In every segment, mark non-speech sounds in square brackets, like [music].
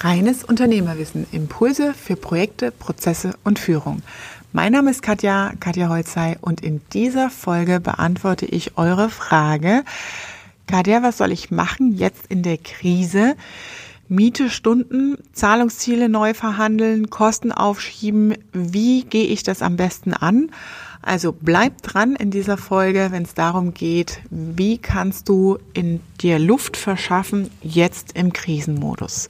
Reines Unternehmerwissen. Impulse für Projekte, Prozesse und Führung. Mein Name ist Katja, Katja Holzei und in dieser Folge beantworte ich eure Frage. Katja, was soll ich machen jetzt in der Krise? Miete, Stunden, Zahlungsziele neu verhandeln, Kosten aufschieben. Wie gehe ich das am besten an? Also bleib dran in dieser Folge, wenn es darum geht, wie kannst du in dir Luft verschaffen jetzt im Krisenmodus.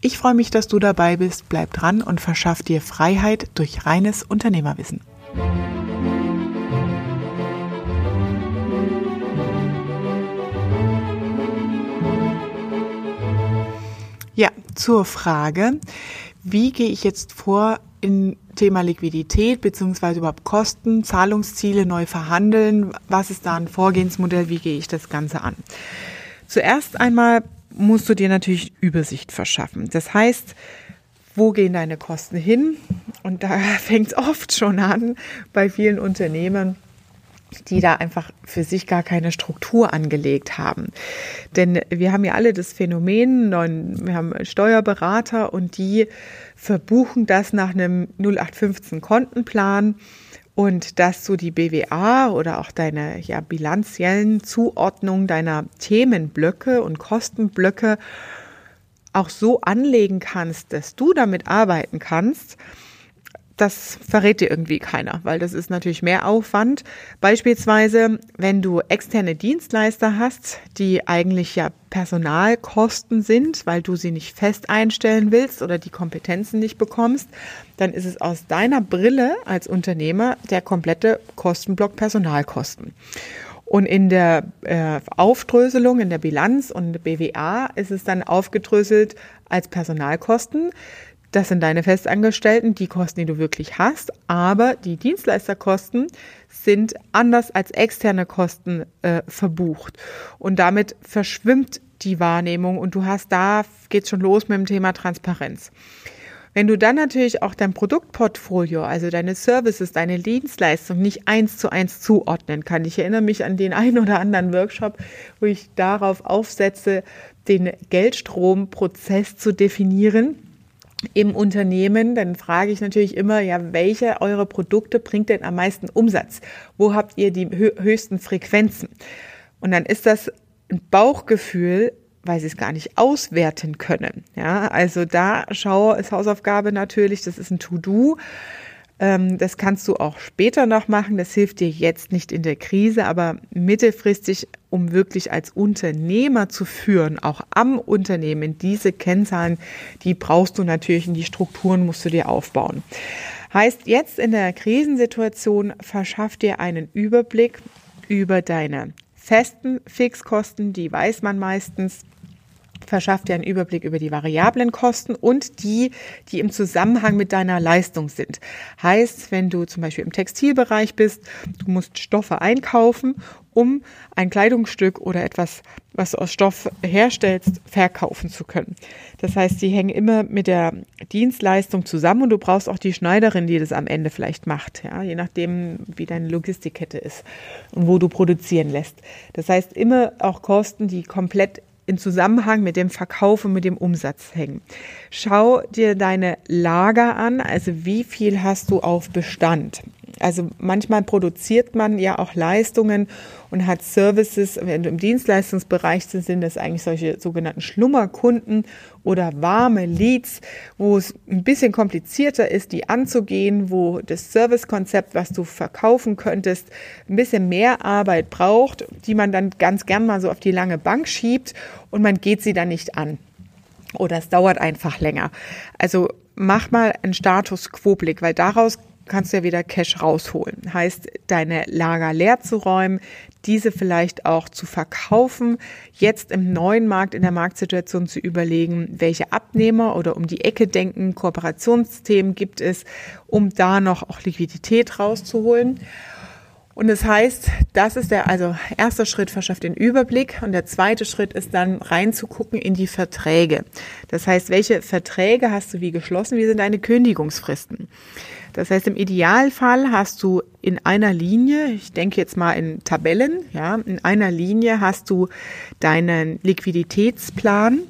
Ich freue mich, dass du dabei bist. Bleib dran und verschaff dir Freiheit durch reines Unternehmerwissen. Ja, zur Frage, wie gehe ich jetzt vor in Thema Liquidität beziehungsweise überhaupt Kosten, Zahlungsziele neu verhandeln? Was ist da ein Vorgehensmodell? Wie gehe ich das Ganze an? Zuerst einmal musst du dir natürlich Übersicht verschaffen. Das heißt, wo gehen deine Kosten hin? Und da [laughs] fängt es oft schon an bei vielen Unternehmen, die da einfach für sich gar keine Struktur angelegt haben. Denn wir haben ja alle das Phänomen, wir haben Steuerberater und die verbuchen das nach einem 0815 Kontenplan und dass du die BWA oder auch deine ja, bilanziellen Zuordnung deiner Themenblöcke und Kostenblöcke auch so anlegen kannst, dass du damit arbeiten kannst, das verrät dir irgendwie keiner, weil das ist natürlich mehr Aufwand. Beispielsweise, wenn du externe Dienstleister hast, die eigentlich ja Personalkosten sind, weil du sie nicht fest einstellen willst oder die Kompetenzen nicht bekommst, dann ist es aus deiner Brille als Unternehmer der komplette Kostenblock Personalkosten. Und in der äh, Aufdröselung, in der Bilanz und BWA ist es dann aufgedröselt als Personalkosten. Das sind deine Festangestellten, die Kosten, die du wirklich hast, aber die Dienstleisterkosten sind anders als externe Kosten äh, verbucht. Und damit verschwimmt die Wahrnehmung und du hast da, geht's schon los mit dem Thema Transparenz. Wenn du dann natürlich auch dein Produktportfolio, also deine Services, deine Dienstleistung nicht eins zu eins zuordnen kann. Ich erinnere mich an den [laughs] einen oder anderen Workshop, wo ich darauf aufsetze, den Geldstromprozess zu definieren im Unternehmen, dann frage ich natürlich immer, ja, welche eure Produkte bringt denn am meisten Umsatz? Wo habt ihr die höchsten Frequenzen? Und dann ist das ein Bauchgefühl, weil sie es gar nicht auswerten können. Ja, also da schau, ist Hausaufgabe natürlich, das ist ein To-Do. Ähm, das kannst du auch später noch machen. Das hilft dir jetzt nicht in der Krise, aber mittelfristig, um wirklich als Unternehmer zu führen, auch am Unternehmen, diese Kennzahlen, die brauchst du natürlich und die Strukturen musst du dir aufbauen. Heißt, jetzt in der Krisensituation verschaff dir einen Überblick über deine festen Fixkosten, die weiß man meistens verschafft dir einen Überblick über die variablen Kosten und die, die im Zusammenhang mit deiner Leistung sind. Heißt, wenn du zum Beispiel im Textilbereich bist, du musst Stoffe einkaufen, um ein Kleidungsstück oder etwas, was du aus Stoff herstellst, verkaufen zu können. Das heißt, die hängen immer mit der Dienstleistung zusammen und du brauchst auch die Schneiderin, die das am Ende vielleicht macht, ja, je nachdem, wie deine Logistikkette ist und wo du produzieren lässt. Das heißt, immer auch Kosten, die komplett in Zusammenhang mit dem Verkauf und mit dem Umsatz hängen. Schau dir deine Lager an, also wie viel hast du auf Bestand. Also manchmal produziert man ja auch Leistungen und hat Services, wenn du im Dienstleistungsbereich sind, sind das eigentlich solche sogenannten Schlummerkunden oder warme Leads, wo es ein bisschen komplizierter ist, die anzugehen, wo das Servicekonzept, was du verkaufen könntest, ein bisschen mehr Arbeit braucht, die man dann ganz gern mal so auf die lange Bank schiebt und man geht sie dann nicht an. Oder es dauert einfach länger. Also mach mal einen Status Quo-Blick, weil daraus kannst du ja wieder Cash rausholen. Heißt, deine Lager leer zu räumen, diese vielleicht auch zu verkaufen, jetzt im neuen Markt, in der Marktsituation zu überlegen, welche Abnehmer oder um die Ecke denken, Kooperationsthemen gibt es, um da noch auch Liquidität rauszuholen. Und das heißt, das ist der, also erster Schritt verschafft den Überblick und der zweite Schritt ist dann reinzugucken in die Verträge. Das heißt, welche Verträge hast du wie geschlossen? Wie sind deine Kündigungsfristen? Das heißt, im Idealfall hast du in einer Linie, ich denke jetzt mal in Tabellen, ja, in einer Linie hast du deinen Liquiditätsplan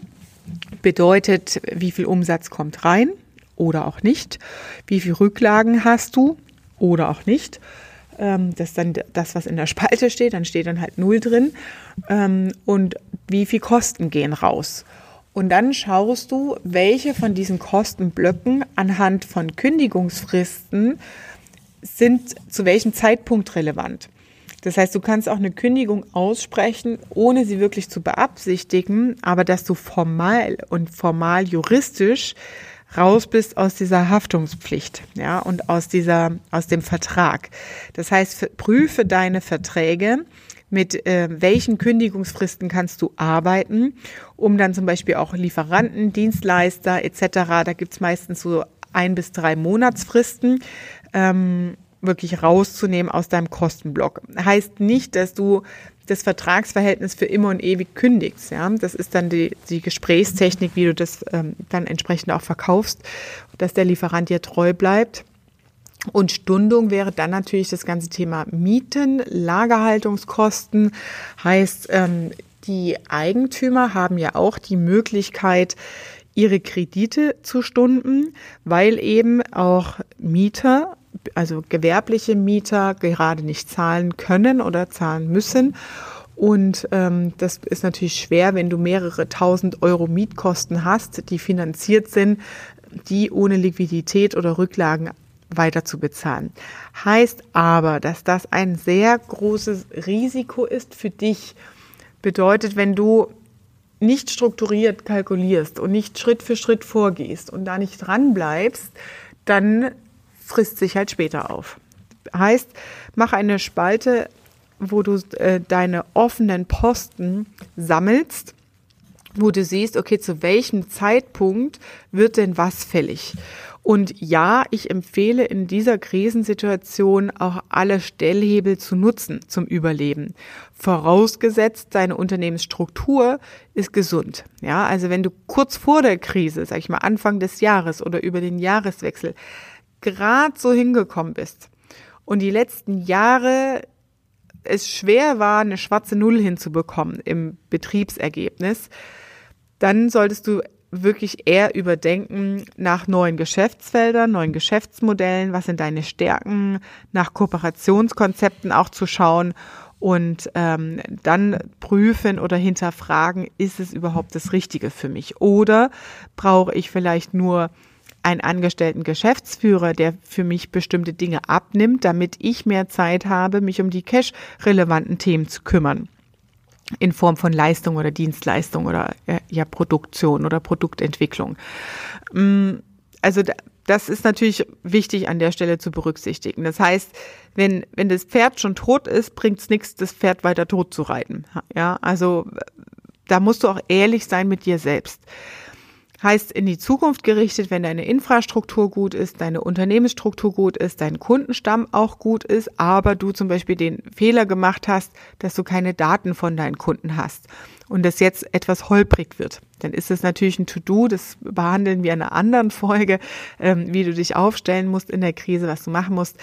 bedeutet, wie viel Umsatz kommt rein oder auch nicht, wie viel Rücklagen hast du oder auch nicht. Ähm, das ist dann das, was in der Spalte steht, dann steht dann halt null drin. Ähm, und wie viel Kosten gehen raus. Und dann schaust du, welche von diesen Kostenblöcken anhand von Kündigungsfristen sind zu welchem Zeitpunkt relevant. Das heißt, du kannst auch eine Kündigung aussprechen, ohne sie wirklich zu beabsichtigen, aber dass du formal und formal juristisch raus bist aus dieser Haftungspflicht, ja, und aus dieser, aus dem Vertrag. Das heißt, prüfe deine Verträge, mit äh, welchen Kündigungsfristen kannst du arbeiten, um dann zum Beispiel auch Lieferanten, Dienstleister etc., da gibt's meistens so ein bis drei Monatsfristen, ähm, wirklich rauszunehmen aus deinem Kostenblock. Heißt nicht, dass du das Vertragsverhältnis für immer und ewig kündigst. Ja, das ist dann die, die Gesprächstechnik, wie du das ähm, dann entsprechend auch verkaufst, dass der Lieferant dir treu bleibt. Und Stundung wäre dann natürlich das ganze Thema Mieten, Lagerhaltungskosten. Heißt, ähm, die Eigentümer haben ja auch die Möglichkeit, ihre Kredite zu stunden, weil eben auch Mieter also gewerbliche Mieter gerade nicht zahlen können oder zahlen müssen. Und ähm, das ist natürlich schwer, wenn du mehrere tausend Euro Mietkosten hast, die finanziert sind, die ohne Liquidität oder Rücklagen weiter zu bezahlen. Heißt aber, dass das ein sehr großes Risiko ist für dich. Bedeutet, wenn du nicht strukturiert kalkulierst und nicht Schritt für Schritt vorgehst und da nicht dran bleibst, dann frisst sich halt später auf. Heißt, mach eine Spalte, wo du äh, deine offenen Posten sammelst, wo du siehst, okay, zu welchem Zeitpunkt wird denn was fällig? Und ja, ich empfehle in dieser Krisensituation auch alle Stellhebel zu nutzen zum Überleben. Vorausgesetzt, deine Unternehmensstruktur ist gesund. Ja, also wenn du kurz vor der Krise, sag ich mal Anfang des Jahres oder über den Jahreswechsel gerade so hingekommen bist und die letzten Jahre es schwer war, eine schwarze Null hinzubekommen im Betriebsergebnis, dann solltest du wirklich eher überdenken nach neuen Geschäftsfeldern, neuen Geschäftsmodellen, was sind deine Stärken, nach Kooperationskonzepten auch zu schauen und ähm, dann prüfen oder hinterfragen, ist es überhaupt das Richtige für mich? Oder brauche ich vielleicht nur einen angestellten Geschäftsführer, der für mich bestimmte Dinge abnimmt, damit ich mehr Zeit habe, mich um die cash-relevanten Themen zu kümmern. In Form von Leistung oder Dienstleistung oder ja, Produktion oder Produktentwicklung. Mm, also das ist natürlich wichtig an der Stelle zu berücksichtigen. Das heißt, wenn, wenn das Pferd schon tot ist, bringt es nichts, das Pferd weiter tot zu reiten. Ja, also da musst du auch ehrlich sein mit dir selbst. Heißt in die Zukunft gerichtet, wenn deine Infrastruktur gut ist, deine Unternehmensstruktur gut ist, dein Kundenstamm auch gut ist, aber du zum Beispiel den Fehler gemacht hast, dass du keine Daten von deinen Kunden hast und das jetzt etwas holprig wird, dann ist es natürlich ein To-Do, das behandeln wir in einer anderen Folge, ähm, wie du dich aufstellen musst in der Krise, was du machen musst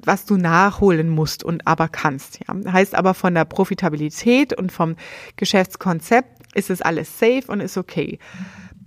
was du nachholen musst und aber kannst. Ja. Heißt aber von der Profitabilität und vom Geschäftskonzept ist es alles safe und ist okay.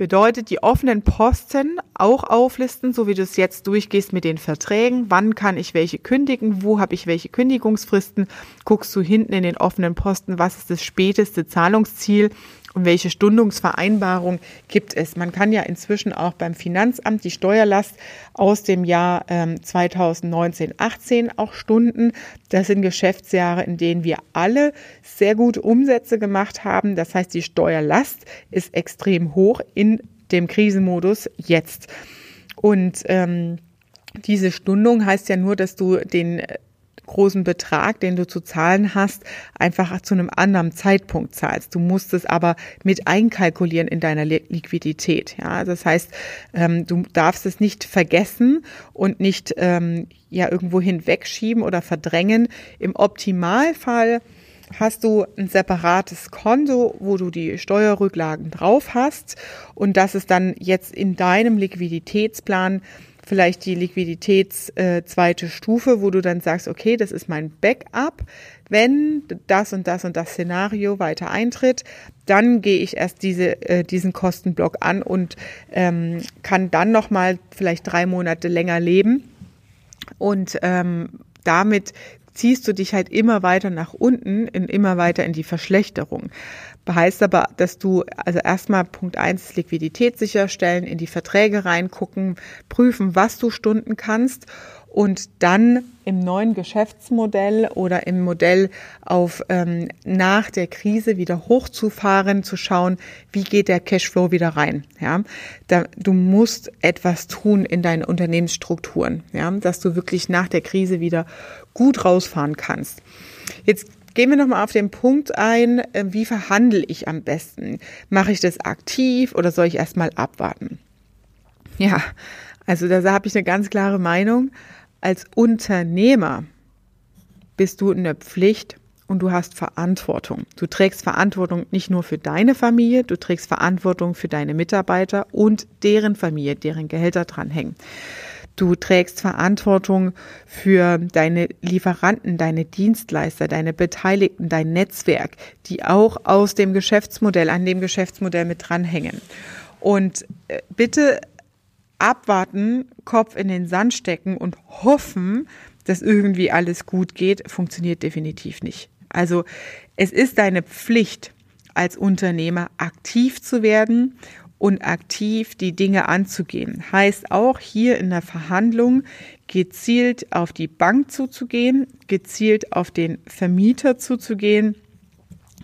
Bedeutet, die offenen Posten auch auflisten, so wie du es jetzt durchgehst mit den Verträgen. Wann kann ich welche kündigen? Wo habe ich welche Kündigungsfristen? Guckst du hinten in den offenen Posten, was ist das späteste Zahlungsziel? und welche Stundungsvereinbarung gibt es. Man kann ja inzwischen auch beim Finanzamt die Steuerlast aus dem Jahr ähm, 2019-18 auch stunden. Das sind Geschäftsjahre, in denen wir alle sehr gute Umsätze gemacht haben. Das heißt, die Steuerlast ist extrem hoch in dem Krisenmodus jetzt. Und ähm, diese Stundung heißt ja nur, dass du den großen Betrag, den du zu zahlen hast, einfach zu einem anderen Zeitpunkt zahlst. Du musst es aber mit einkalkulieren in deiner Liquidität. Ja, das heißt, ähm, du darfst es nicht vergessen und nicht ähm, ja irgendwo hinwegschieben oder verdrängen. Im Optimalfall hast du ein separates Konto, wo du die Steuerrücklagen drauf hast und das ist dann jetzt in deinem Liquiditätsplan vielleicht die Liquiditäts äh, zweite Stufe, wo du dann sagst, okay, das ist mein Backup. Wenn das und das und das Szenario weiter eintritt, dann gehe ich erst diese, äh, diesen Kostenblock an und ähm, kann dann nochmal vielleicht drei Monate länger leben. Und ähm, damit ziehst du dich halt immer weiter nach unten, in, immer weiter in die Verschlechterung. Heißt aber, dass du also erstmal Punkt eins Liquidität sicherstellen, in die Verträge reingucken, prüfen, was du Stunden kannst und dann im neuen Geschäftsmodell oder im Modell auf ähm, nach der Krise wieder hochzufahren, zu schauen, wie geht der Cashflow wieder rein. Ja, da, du musst etwas tun in deinen Unternehmensstrukturen, ja, dass du wirklich nach der Krise wieder gut rausfahren kannst. Jetzt Gehen wir nochmal auf den Punkt ein, äh, wie verhandle ich am besten? Mache ich das aktiv oder soll ich erstmal abwarten? Ja, also da habe ich eine ganz klare Meinung als Unternehmer bist du in der Pflicht und du hast Verantwortung. Du trägst Verantwortung nicht nur für deine Familie, du trägst Verantwortung für deine Mitarbeiter und deren Familie, deren Gehälter dranhängen. Du trägst Verantwortung für deine Lieferanten, deine Dienstleister, deine Beteiligten, dein Netzwerk, die auch aus dem Geschäftsmodell, an dem Geschäftsmodell mit dranhängen. Und äh, bitte abwarten, Kopf in den Sand stecken und hoffen, dass irgendwie alles gut geht, funktioniert definitiv nicht. Also es ist deine Pflicht als Unternehmer aktiv zu werden und aktiv die Dinge anzugehen. Heißt auch hier in der Verhandlung gezielt auf die Bank zuzugehen, gezielt auf den Vermieter zuzugehen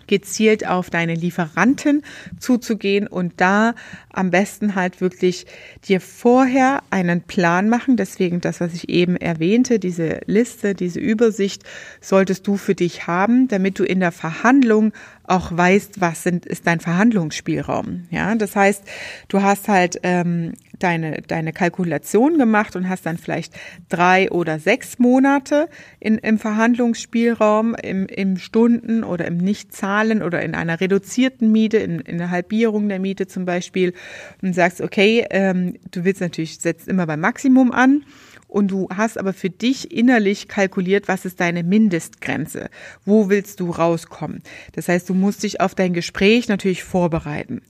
gezielt auf deine Lieferanten zuzugehen und da am besten halt wirklich dir vorher einen Plan machen. Deswegen das, was ich eben erwähnte, diese Liste, diese Übersicht solltest du für dich haben, damit du in der Verhandlung auch weißt, was sind, ist dein Verhandlungsspielraum. Ja, das heißt, du hast halt ähm, deine, deine Kalkulation gemacht und hast dann vielleicht drei oder sechs Monate in, im Verhandlungsspielraum, im, im Stunden oder im Nichtzahlen oder in einer reduzierten Miete, in, in einer Halbierung der Miete zum Beispiel und sagst, okay, ähm, du willst natürlich, setzt immer beim Maximum an und du hast aber für dich innerlich kalkuliert, was ist deine Mindestgrenze? Wo willst du rauskommen? Das heißt, du musst dich auf dein Gespräch natürlich vorbereiten.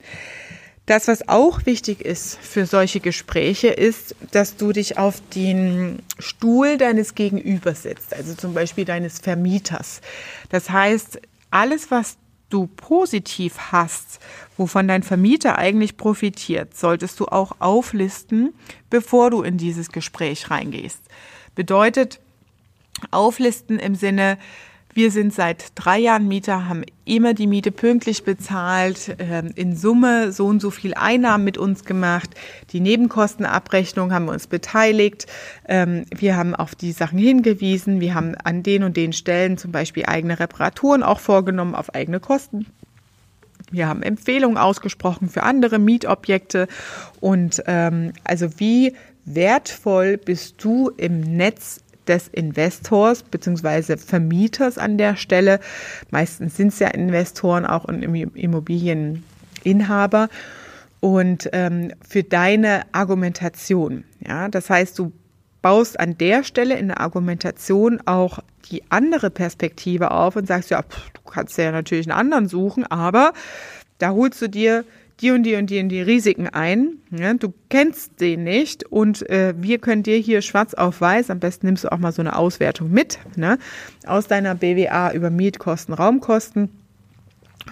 Das, was auch wichtig ist für solche Gespräche, ist, dass du dich auf den Stuhl deines Gegenübers setzt, also zum Beispiel deines Vermieters. Das heißt, alles, was du positiv hast, wovon dein Vermieter eigentlich profitiert, solltest du auch auflisten, bevor du in dieses Gespräch reingehst. Bedeutet, auflisten im Sinne, wir sind seit drei Jahren Mieter, haben immer die Miete pünktlich bezahlt, ähm, in Summe so und so viel Einnahmen mit uns gemacht. Die Nebenkostenabrechnung haben wir uns beteiligt. Ähm, wir haben auf die Sachen hingewiesen. Wir haben an den und den Stellen zum Beispiel eigene Reparaturen auch vorgenommen auf eigene Kosten. Wir haben Empfehlungen ausgesprochen für andere Mietobjekte. Und ähm, also wie wertvoll bist du im Netz des Investors bzw. Vermieters an der Stelle. Meistens sind es ja Investoren auch und Immobilieninhaber. Und ähm, für deine Argumentation, ja, das heißt, du baust an der Stelle in der Argumentation auch die andere Perspektive auf und sagst, ja, pff, du kannst ja natürlich einen anderen suchen, aber da holst du dir die und die und die und die Risiken ein. Ja, du kennst den nicht und äh, wir können dir hier schwarz auf weiß, am besten nimmst du auch mal so eine Auswertung mit, ne, aus deiner BWA über Mietkosten, Raumkosten,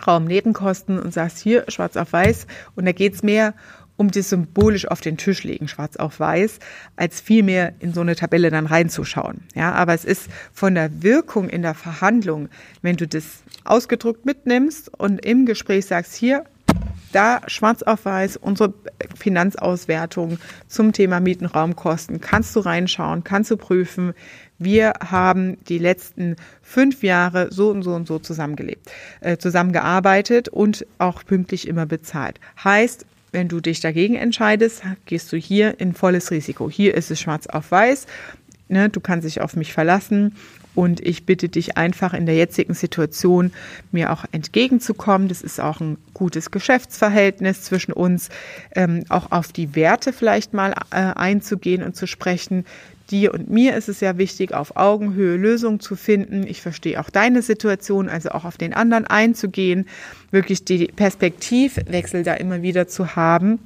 Raumnebenkosten und sagst hier schwarz auf weiß und da geht's mehr um das symbolisch auf den Tisch legen, schwarz auf weiß, als vielmehr in so eine Tabelle dann reinzuschauen. Ja, aber es ist von der Wirkung in der Verhandlung, wenn du das ausgedruckt mitnimmst und im Gespräch sagst, hier, da schwarz auf weiß unsere Finanzauswertung zum Thema Mietenraumkosten. Kannst du reinschauen, kannst du prüfen. Wir haben die letzten fünf Jahre so und so und so zusammengelebt, äh, zusammengearbeitet und auch pünktlich immer bezahlt. Heißt, wenn du dich dagegen entscheidest, gehst du hier in volles Risiko. Hier ist es schwarz auf weiß ne, du kannst dich auf mich verlassen und ich bitte dich einfach in der jetzigen Situation mir auch entgegenzukommen. Das ist auch ein gutes Geschäftsverhältnis zwischen uns, ähm, auch auf die Werte vielleicht mal äh, einzugehen und zu sprechen. Dir und mir ist es ja wichtig, auf Augenhöhe Lösungen zu finden. Ich verstehe auch deine Situation, also auch auf den anderen einzugehen, wirklich die Perspektivwechsel da immer wieder zu haben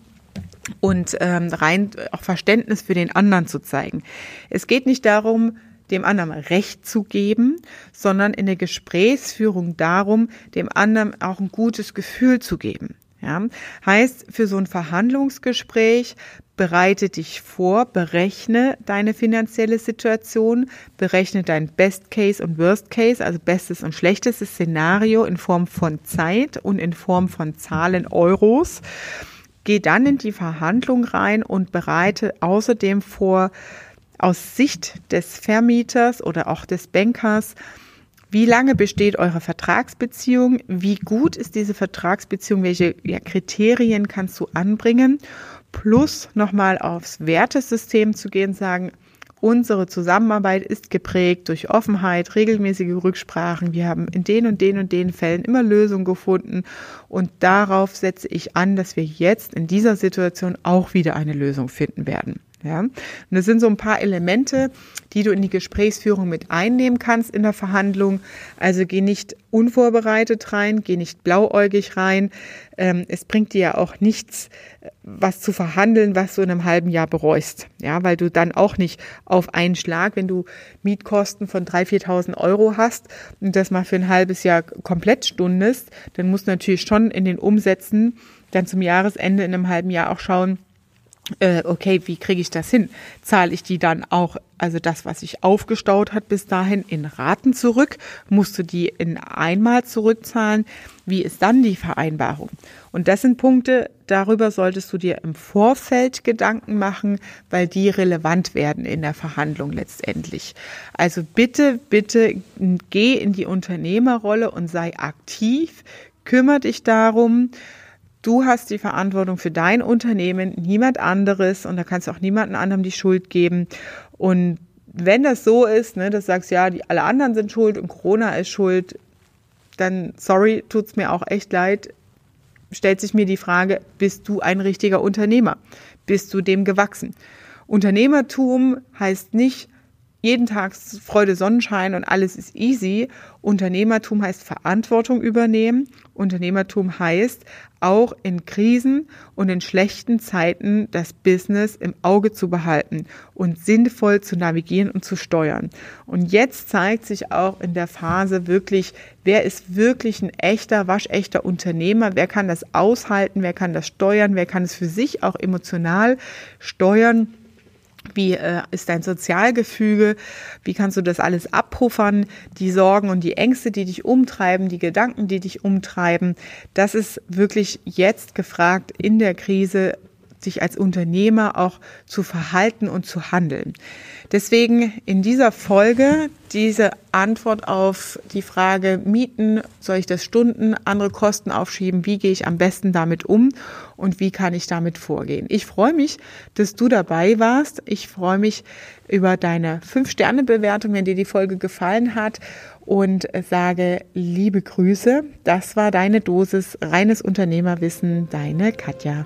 und ähm, rein auch Verständnis für den anderen zu zeigen. Es geht nicht darum, dem anderen Recht zu geben, sondern in der Gesprächsführung darum, dem anderen auch ein gutes Gefühl zu geben. Ja, heißt, für so ein Verhandlungsgespräch bereite dich vor, berechne deine finanzielle Situation, berechne dein Best Case und Worst Case, also bestes und schlechtestes Szenario in Form von Zeit und in Form von Zahlen Euros. Geh dann in die Verhandlung rein und bereite außerdem vor, aus Sicht des Vermieters oder auch des Bankers, wie lange besteht eure Vertragsbeziehung? Wie gut ist diese Vertragsbeziehung? Welche ja, Kriterien kannst du anbringen? Plus nochmal aufs Wertesystem zu gehen, sagen, unsere Zusammenarbeit ist geprägt durch Offenheit, regelmäßige Rücksprachen. Wir haben in den und den und den Fällen immer Lösungen gefunden und darauf setze ich an, dass wir jetzt in dieser Situation auch wieder eine Lösung finden werden. Ja? Und das sind so ein paar Elemente, die du in die Gesprächsführung mit einnehmen kannst in der Verhandlung. Also geh nicht unvorbereitet rein, geh nicht blauäugig rein. Ähm, es bringt dir ja auch nichts, was zu verhandeln, was du in einem halben Jahr bereust. Ja, weil du dann auch nicht auf einen Schlag, wenn du Mietkosten von 3.000, 4.000 Euro hast und das mal für ein halbes Jahr komplett stundest, dann musst du natürlich schon in den Umsätzen dann zum Jahresende in einem halben Jahr auch schauen, äh, okay, wie kriege ich das hin? Zahle ich die dann auch, also das, was sich aufgestaut hat bis dahin, in Raten zurück? Musst du die in einmal zurückzahlen? Wie ist dann die Vereinbarung? Und das sind Punkte, darüber solltest du dir im Vorfeld Gedanken machen, weil die relevant werden in der Verhandlung letztendlich. Also bitte, bitte geh in die Unternehmerrolle und sei aktiv, kümmere dich darum, Du hast die Verantwortung für dein Unternehmen, niemand anderes und da kannst du auch niemandem anderem die Schuld geben. Und wenn das so ist, ne, dass du sagst, ja, die, alle anderen sind schuld und Corona ist schuld, dann sorry, tut's mir auch echt leid. Stellt sich mir die Frage, bist du ein richtiger Unternehmer? Bist du dem gewachsen? Unternehmertum heißt nicht, jeden Tag Freude, Sonnenschein und alles ist easy. Unternehmertum heißt Verantwortung übernehmen. Unternehmertum heißt auch in Krisen und in schlechten Zeiten das Business im Auge zu behalten und sinnvoll zu navigieren und zu steuern. Und jetzt zeigt sich auch in der Phase wirklich, wer ist wirklich ein echter, waschechter Unternehmer, wer kann das aushalten, wer kann das steuern, wer kann es für sich auch emotional steuern wie äh, ist dein Sozialgefüge? Wie kannst du das alles abpuffern? Die Sorgen und die Ängste, die dich umtreiben, die Gedanken, die dich umtreiben. Das ist wirklich jetzt gefragt in der Krise, sich als Unternehmer auch zu verhalten und zu handeln. Deswegen in dieser Folge diese Antwort auf die Frage Mieten, soll ich das Stunden, andere Kosten aufschieben, wie gehe ich am besten damit um und wie kann ich damit vorgehen. Ich freue mich, dass du dabei warst. Ich freue mich über deine 5-Sterne-Bewertung, wenn dir die Folge gefallen hat und sage liebe Grüße. Das war deine Dosis reines Unternehmerwissen, deine Katja.